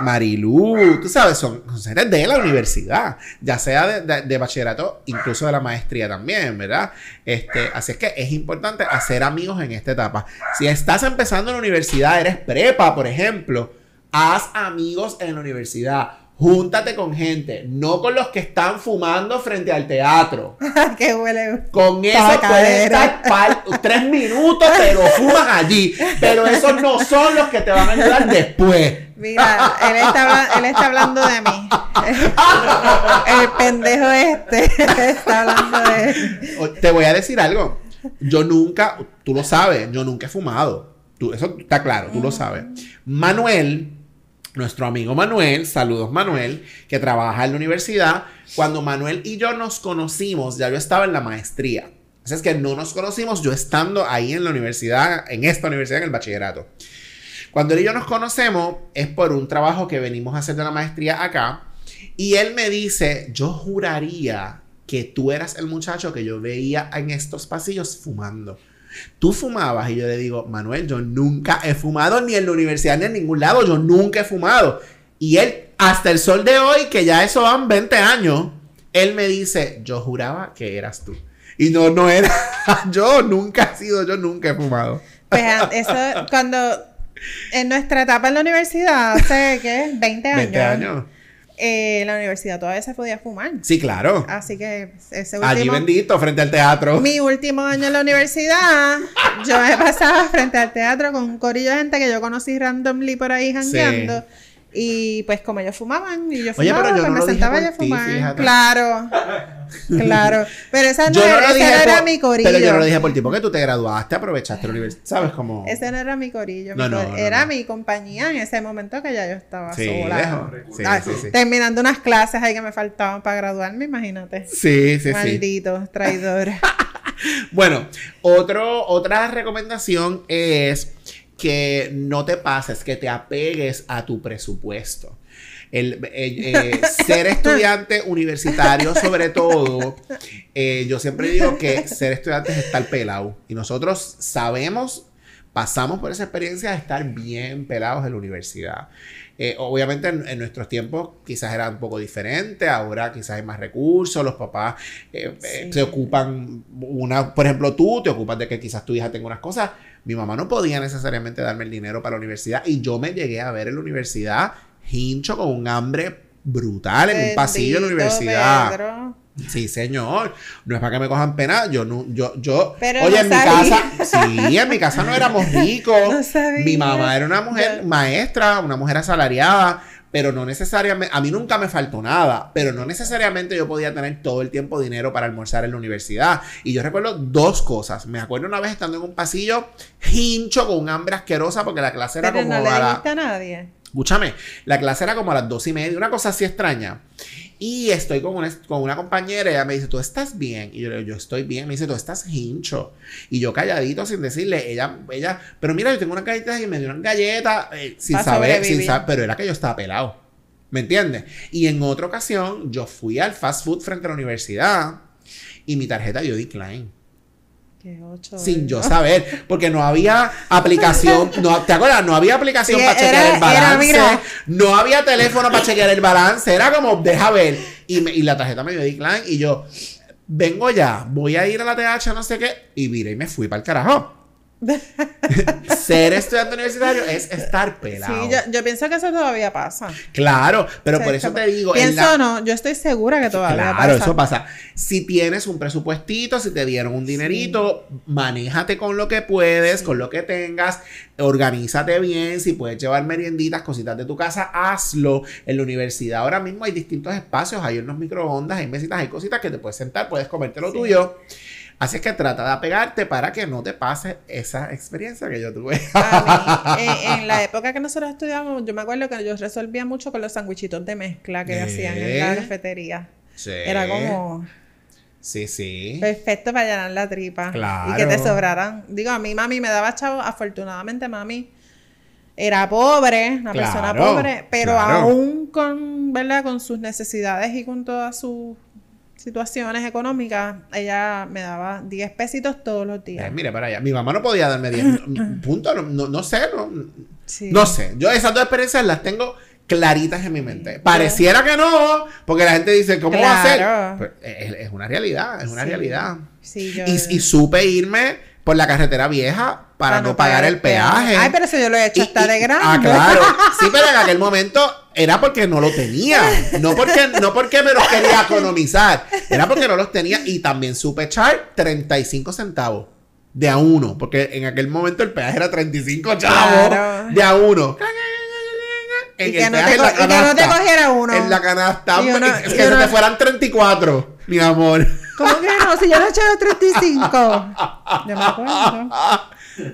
Marilu, tú sabes, son, seres de la universidad, ya sea de, bachillerato, incluso de la maestría también, ¿verdad? Este, así es que es importante hacer amigos en esta etapa. Si estás empezando en la universidad, eres prepa, por ejemplo, haz amigos en la universidad Júntate con gente, no con los que están fumando frente al teatro. <laughs> Qué huele. Con eso puedes estar <laughs> tres minutos, pero fuman allí. Pero esos no son los que te van a ayudar después. Mira, él está, él está hablando de mí. <laughs> El pendejo este está hablando de. Te voy a decir algo. Yo nunca, tú lo sabes, yo nunca he fumado. Tú, eso está claro, tú lo sabes. Manuel nuestro amigo Manuel, saludos Manuel, que trabaja en la universidad. Cuando Manuel y yo nos conocimos, ya yo estaba en la maestría. Así es que no nos conocimos yo estando ahí en la universidad, en esta universidad, en el bachillerato. Cuando él y yo nos conocemos es por un trabajo que venimos a hacer de la maestría acá. Y él me dice, yo juraría que tú eras el muchacho que yo veía en estos pasillos fumando. Tú fumabas y yo le digo, Manuel, yo nunca he fumado ni en la universidad ni en ningún lado, yo nunca he fumado. Y él, hasta el sol de hoy, que ya eso van 20 años, él me dice, yo juraba que eras tú. Y no, no era <laughs> yo, nunca he sido, yo nunca he fumado. Pues eso, cuando en nuestra etapa en la universidad, hace, ¿qué? 20 años. 20 años. Eh, en la universidad todavía se podía fumar. Sí, claro. Así que ese último... Allí bendito, frente al teatro. Mi último año en la universidad, yo me pasaba frente al teatro con un corillo de gente que yo conocí randomly por ahí jangueando. Y pues como ellos fumaban y yo fumaba, pues me sentaba a fumar. claro. Claro. Pero esa no, era, era mi corillo. Pero yo no lo dije por ti, porque tú te graduaste, aprovechaste la universidad. ¿Sabes cómo? Ese no era mi corillo. era mi compañía en ese momento que ya yo estaba sola. Ah, sí, sí, terminando unas clases ahí que me faltaban para graduarme, imagínate. Sí, sí, Maldito, sí. traidor. <laughs> bueno, otro, otra recomendación es que no te pases, que te apegues a tu presupuesto. El, eh, eh, ser estudiante universitario, sobre todo, eh, yo siempre digo que ser estudiante es estar pelado. Y nosotros sabemos, pasamos por esa experiencia de estar bien pelados en la universidad. obviamente en, nuestros tiempos quizás era un poco diferente, ahora quizás hay más recursos, los papás se ocupan, una, por ejemplo tú te ocupas de que quizás tu hija tenga unas cosas, mi mamá no podía necesariamente darme el dinero para la universidad y yo me llegué a ver en la universidad hincho con un hambre brutal en un pasillo de la universidad. Sí, señor. No es para que me cojan pena. Yo no, yo, yo. oye, en mi casa, sí, en mi casa no éramos <laughs> ricos. mi mamá era una mujer maestra, una mujer asalariada pero no necesariamente, a mí nunca me faltó nada, pero no necesariamente yo podía tener todo el tiempo dinero para almorzar en la universidad. Y yo recuerdo dos cosas. Me acuerdo una vez estando en un pasillo hincho con un hambre asquerosa porque la clase era como... No le a nadie. Escúchame, la clase era como a las dos y media, una cosa así extraña. Y estoy con una, con una compañera y ella me dice, ¿tú estás bien? Y yo le digo, yo estoy bien. Me dice, tú estás hincho. Y yo calladito sin decirle, ella, ella, pero mira, yo tengo una galleta y me dio una galleta eh, sin, saber, sin saber, pero era que yo estaba pelado. ¿Me entiendes? Y en otra ocasión, yo fui al fast food frente a la universidad y mi tarjeta dio decline. Sin yo saber, porque no había <laughs> aplicación, no, ¿te acuerdas? No había aplicación para chequear el balance, no había teléfono para chequear el balance, era como, deja ver, y, y la tarjeta me dio decline, y yo, vengo ya, voy a ir a la TH, no sé qué, y mire, y me fui para el carajo. <laughs> Ser estudiante universitario es estar pelado. Sí, yo, pienso que eso todavía pasa. Claro, pero por eso te digo. Pienso no, yo estoy segura que todavía pasa. Claro, eso pasa. Si tienes un presupuestito, si te dieron un dinerito, manéjate con lo que puedes, con lo que tengas, organízate bien. Si puedes llevar merienditas, cositas de tu casa, hazlo. En la universidad ahora mismo hay distintos espacios, hay unos microondas, hay mesitas, hay cositas que te puedes sentar, puedes comerte lo tuyo. Así que trata de apegarte para que no te pase esa experiencia que yo tuve. A mí, <laughs> en, la época que nosotros estudiamos, yo me acuerdo que yo resolvía mucho con los sandwichitos de mezcla que hacían en la cafetería. Sí. Era como... Sí, sí. Perfecto para llenar la tripa. Claro. Y que te sobraran. Digo, a mí mami me daba chavo. Afortunadamente mami era pobre, una persona pobre, pero aún con, ¿verdad? Con sus necesidades y con todas sus situaciones económicas, ella me daba 10 pesitos todos los días. Eh, mire, para allá. Mi mamá no podía darme 10 <clears throat> puntos, no, no, sé, no, no sé. Yo esas dos experiencias las tengo claritas en mi mente. Pareciera que no, porque la gente dice, ¿cómo va a ser? Es, una realidad, es una realidad. y, y supe irme por la carretera vieja para, no, pagar, el peaje. Ay, pero eso yo lo he hecho hasta de grande. Ah, claro. <laughs> Sí, pero en aquel momento era porque no lo tenía. No porque, no porque me los quería economizar. Era porque no los tenía. Y también supe echar 35 centavos de a uno. Porque en aquel momento el peaje era 35 chavos de a uno. y, que no, te, cogiera uno. En la canasta. es que se te fueran 34, mi amor. ¿Cómo que no? Si yo lo he echado 35. Yo me acuerdo.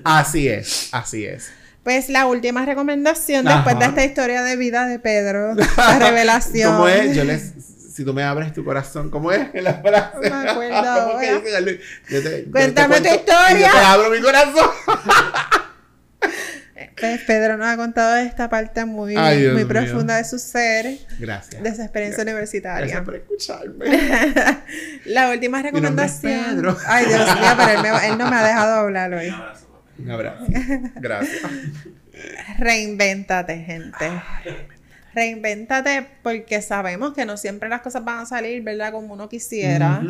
Así es, así es. Pues la última recomendación después de esta historia de vida de Pedro, la <laughs> revelación. ¿Cómo es? Yo les, si tú me abres tu corazón, ¿cómo es? La frase. No me acuerdo. <laughs> Cuéntame tu historia. Yo te abro mi corazón. <laughs> Pues Pedro nos ha contado esta parte muy, muy profunda de su ser. Gracias. De su experiencia universitaria. Gracias por escucharme. <laughs> La última recomendación. Pedro. Ay, Dios mío, pero él, no me ha dejado <laughs> hablar hoy. Un abrazo. Gracias. Reinvéntate, gente. Reinvéntate porque sabemos que no siempre las cosas van a salir, ¿verdad? Como uno quisiera.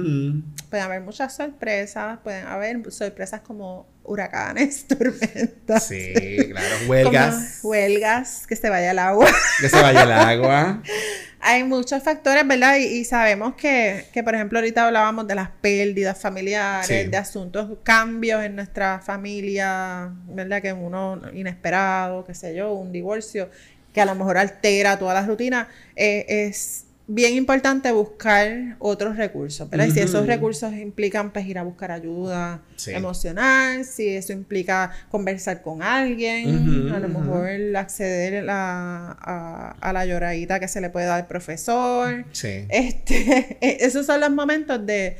Pueden haber muchas sorpresas, pueden haber sorpresas como huracanes, <laughs> tormentas. Sí, claro, huelgas. huelgas, que se vaya el agua. <laughs> Que se vaya el agua. Hay muchos factores, ¿verdad? Y, sabemos que, que, por ejemplo, ahorita hablábamos de las pérdidas familiares, de asuntos, cambios en nuestra familia, ¿verdad? Que uno inesperado, qué sé yo, un divorcio que a lo mejor altera toda la rutina, eh, es bien importante buscar otros recursos, ¿verdad? Si esos recursos implican pues ir a buscar ayuda emocional, si eso implica conversar con alguien, a lo mejor acceder a, a, la lloradita que se le puede dar al profesor. Este, <laughs> e, esos son los momentos de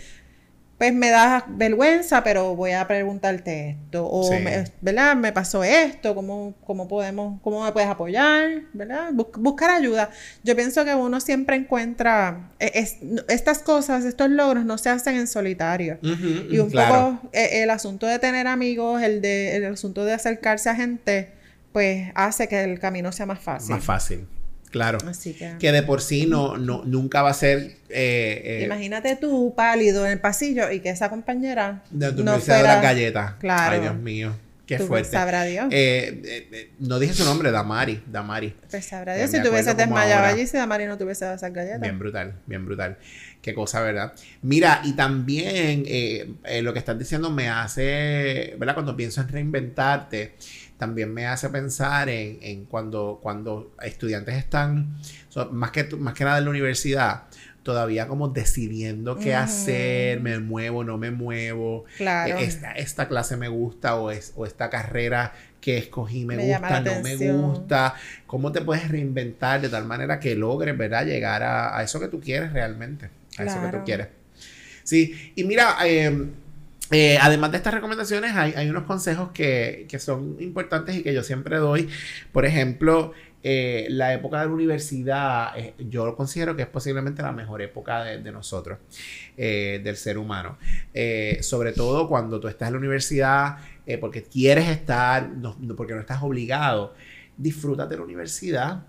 pues me da vergüenza, pero voy a preguntarte esto. O, me, ¿verdad? Me pasó esto, ¿cómo, ¿cómo, podemos, cómo me puedes apoyar? ¿Verdad? buscar ayuda. Yo pienso que uno siempre encuentra, e, estas cosas, estos logros no se hacen en solitario. y un poco e, el asunto de tener amigos, el, de, el asunto de acercarse a gente, pues hace que el camino sea más fácil. Más fácil. Claro. Así que... que de por sí no, no, nunca va a ser. Eh, eh, Imagínate tú pálido en el pasillo y que esa compañera. De tu no fuera... de las galletas. Claro. Ay, Dios mío. Qué fuerte. Sabrá Dios. Eh, no dije su nombre, Damari. Damari. Pues sabrá Dios si hubieses desmayado allí, si Damari no tuviese esas galletas. Bien brutal, bien brutal. Qué cosa, ¿verdad? Mira, y también lo que estás diciendo me hace, ¿verdad? Cuando pienso en reinventarte también me hace pensar en, cuando, cuando estudiantes están, más, que, más que nada en la universidad, todavía como decidiendo qué hacer, me muevo, no me muevo, claro. E, esta, clase me gusta o, es, o esta carrera que escogí me, gusta, no me gusta, cómo te puedes reinventar de tal manera que logres, ¿verdad? Llegar a, eso que tú quieres realmente, a eso que tú quieres. Sí, y mira, eh, eh, además de estas recomendaciones, hay, unos consejos que, son importantes y que yo siempre doy. Por ejemplo, eh, la época de la universidad, eh, yo considero que es posiblemente la mejor época de, nosotros, del ser humano. sobre todo cuando tú estás en la universidad porque quieres estar, porque no estás obligado. Disfrútate de la universidad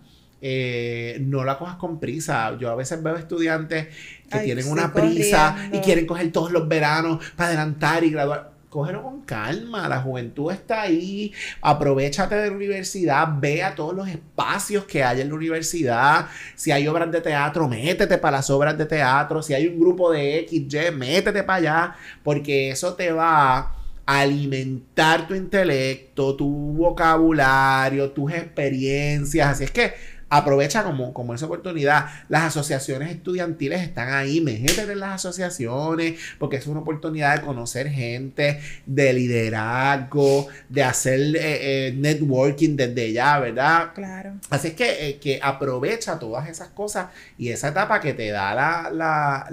no la cojas con prisa. Yo a veces veo estudiantes que tienen una prisa y quieren coger todos los veranos para adelantar y graduar. Cógelo con calma, la juventud está ahí, aprovechate de la universidad, ve a todos los espacios que hay en la universidad, si hay obras de teatro, métete para las obras de teatro, si hay un grupo de XY, métete para allá, porque eso te va a alimentar tu intelecto, tu vocabulario, tus experiencias, así es que aprovecha como, como esa oportunidad. Las asociaciones estudiantiles están ahí, métete en las asociaciones, porque es una oportunidad de conocer gente, de liderazgo, de hacer eh, eh, networking desde ya, ¿verdad? Claro. Así es que, eh, que aprovecha todas esas cosas y esa etapa que te da la,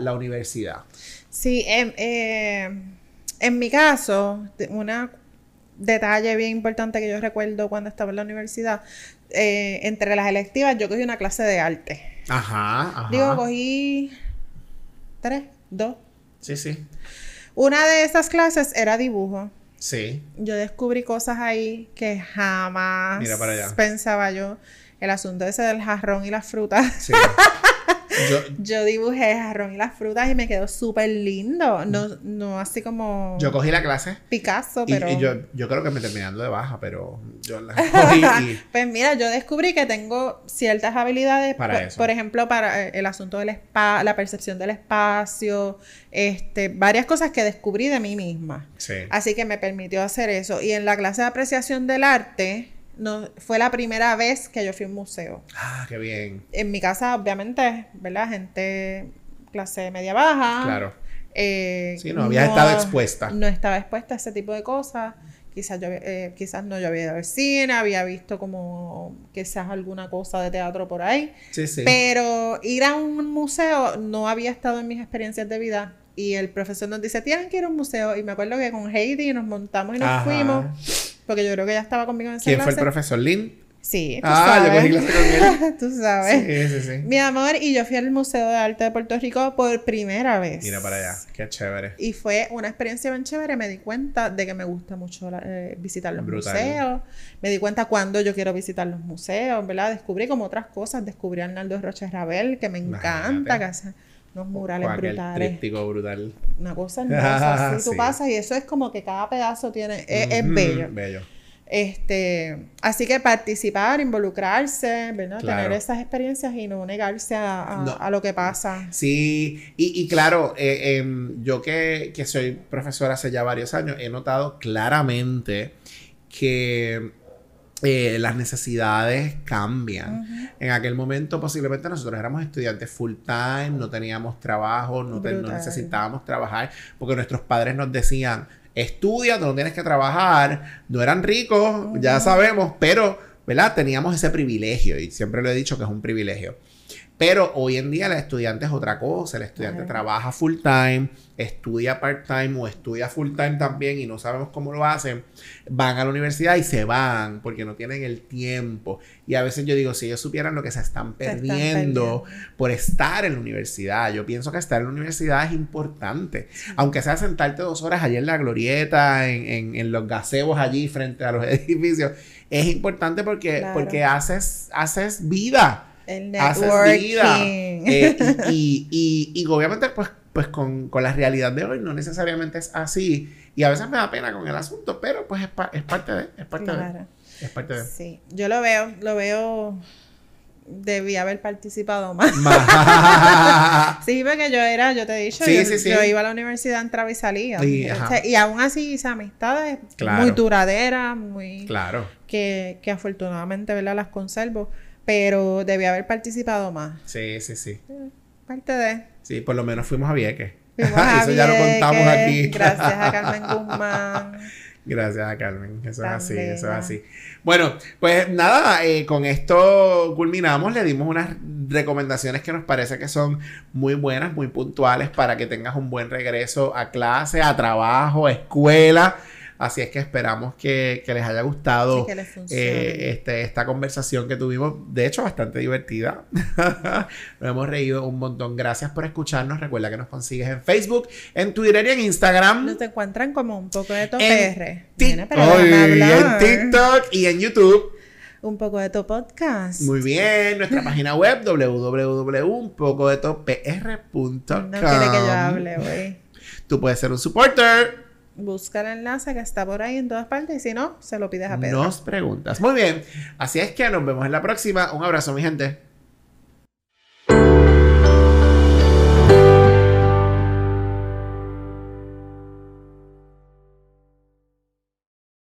la, universidad. Sí, em, en mi caso, un detalle bien importante que yo recuerdo cuando estaba en la universidad eh, entre las electivas, yo cogí una clase de arte. Ajá, ajá. Digo, cogí tres, dos. Sí, sí. Una de esas clases era dibujo. Sí. Yo descubrí cosas ahí que jamás pensaba yo. El asunto ese del jarrón y las frutas. Sí. <laughs> Yo, dibujé el jarrón y las frutas y me quedó súper lindo. No, no así como. Yo cogí la clase. Picasso, pero. Y, yo, yo creo que me terminando de baja, pero yo la <laughs> cogí y... Pues mira, yo descubrí que tengo ciertas habilidades. Para por, eso. Por ejemplo, para eh, el asunto del espacio, la percepción del espacio, este, varias cosas que descubrí de mí misma. Sí. Así que me permitió hacer eso. Y en la clase de apreciación del arte no, fue la primera vez que yo fui a un museo. Ah, qué bien. En mi casa, obviamente, ¿verdad? Gente clase media baja. Claro. Eh, sí, no había estado expuesta. No estaba expuesta a ese tipo de cosas. Quizás, yo, eh, quizás no yo había ido al cine, había visto como quizás alguna cosa de teatro por ahí. Sí, sí. Pero ir a un museo no había estado en mis experiencias de vida. Y el profesor nos dice, tienen que ir a un museo. Y me acuerdo que con Heidi nos montamos y nos fuimos porque yo creo que ella estaba conmigo en esa ¿Quién fue el profesor Lynn? Sí, tú ah, sabes. yo cogí clase con él. <laughs> tú sabes. Sí, sí, sí. Mi amor, y yo fui al Museo de Arte de Puerto Rico por primera vez. Mira para allá, qué chévere. Y fue una experiencia bien chévere. Me di cuenta de que me gusta mucho eh, visitar los museos. Me di cuenta cuando yo quiero visitar los museos, ¿verdad? Descubrí como otras cosas. Descubrí a Arnaldo Roches Rabel, que me encanta, que hace unos murales brutales. Tríptico brutal. Una cosa hermosa. <laughs> Así tú pasas y eso es como que cada pedazo tiene. es bello. Bello. Este, así que participar, involucrarse, ¿verdad? Tener esas experiencias y no negarse a, lo que pasa. Sí, y, claro, eh, em, yo que, soy profesora hace ya varios años, he notado claramente que eh, las necesidades cambian. En aquel momento posiblemente nosotros éramos estudiantes full time, no teníamos trabajo, no, no necesitábamos trabajar, porque nuestros padres nos decían, estudia, tú no tienes que trabajar, no eran ricos, ya sabemos, pero, ¿verdad? Teníamos ese privilegio y siempre lo he dicho que es un privilegio. Pero hoy en día el estudiante es otra cosa, el estudiante trabaja full time, estudia part time o estudia full time también y no sabemos cómo lo hacen, van a la universidad y se van porque no tienen el tiempo. Y a veces yo digo, si ellos supieran lo que se están perdiendo, por estar en la universidad, yo pienso que estar en la universidad es importante, aunque sea sentarte dos horas allí en la glorieta, en, en, los gazebos allí frente a los <laughs> edificios, es importante porque, porque haces, haces vida el networking. Eh, y, y, y, obviamente, pues, pues con, con, la realidad de hoy no necesariamente es así. Y a veces me da pena con el asunto, pero pues es, es parte de. Es parte de. Es parte de. Sí, yo lo veo, lo veo. Debí haber participado más. <laughs> sí, porque yo era, yo te he dicho, yo, iba a la universidad, entraba y salía. y aún así hice amistades muy duraderas, muy... Claro. Que, que afortunadamente, ¿verdad? Las conservo pero debía haber participado más. Sí, sí, sí. Parte de. Sí, por lo menos fuimos a Vieques. <laughs> Eso ya lo contamos aquí. Gracias a Carmen <laughs> Guzmán. Gracias a Carmen. Eso es así, eso es así. Bueno, pues nada, eh, con esto culminamos. Le dimos unas recomendaciones que nos parece que son muy buenas, muy puntuales para que tengas un buen regreso a clase, a trabajo, a escuela. Así es que esperamos que, les haya gustado eh, este, esta conversación que tuvimos. De hecho, bastante divertida. <laughs> nos hemos reído un montón. Gracias por escucharnos. Recuerda que nos consigues en Facebook, en Twitter y en Instagram. Nos encuentran como un poco de top en, en TikTok y en YouTube un poco de tu podcast. Muy bien, nuestra página web www.unpocodetopr.com. No quiere que yo hable, güey. Tú puedes ser un supporter busca el enlace que está por ahí en todas partes y si no, se lo pides a Pedro. Nos preguntas. Muy bien. Así es que nos vemos en la próxima. Un abrazo, mi gente.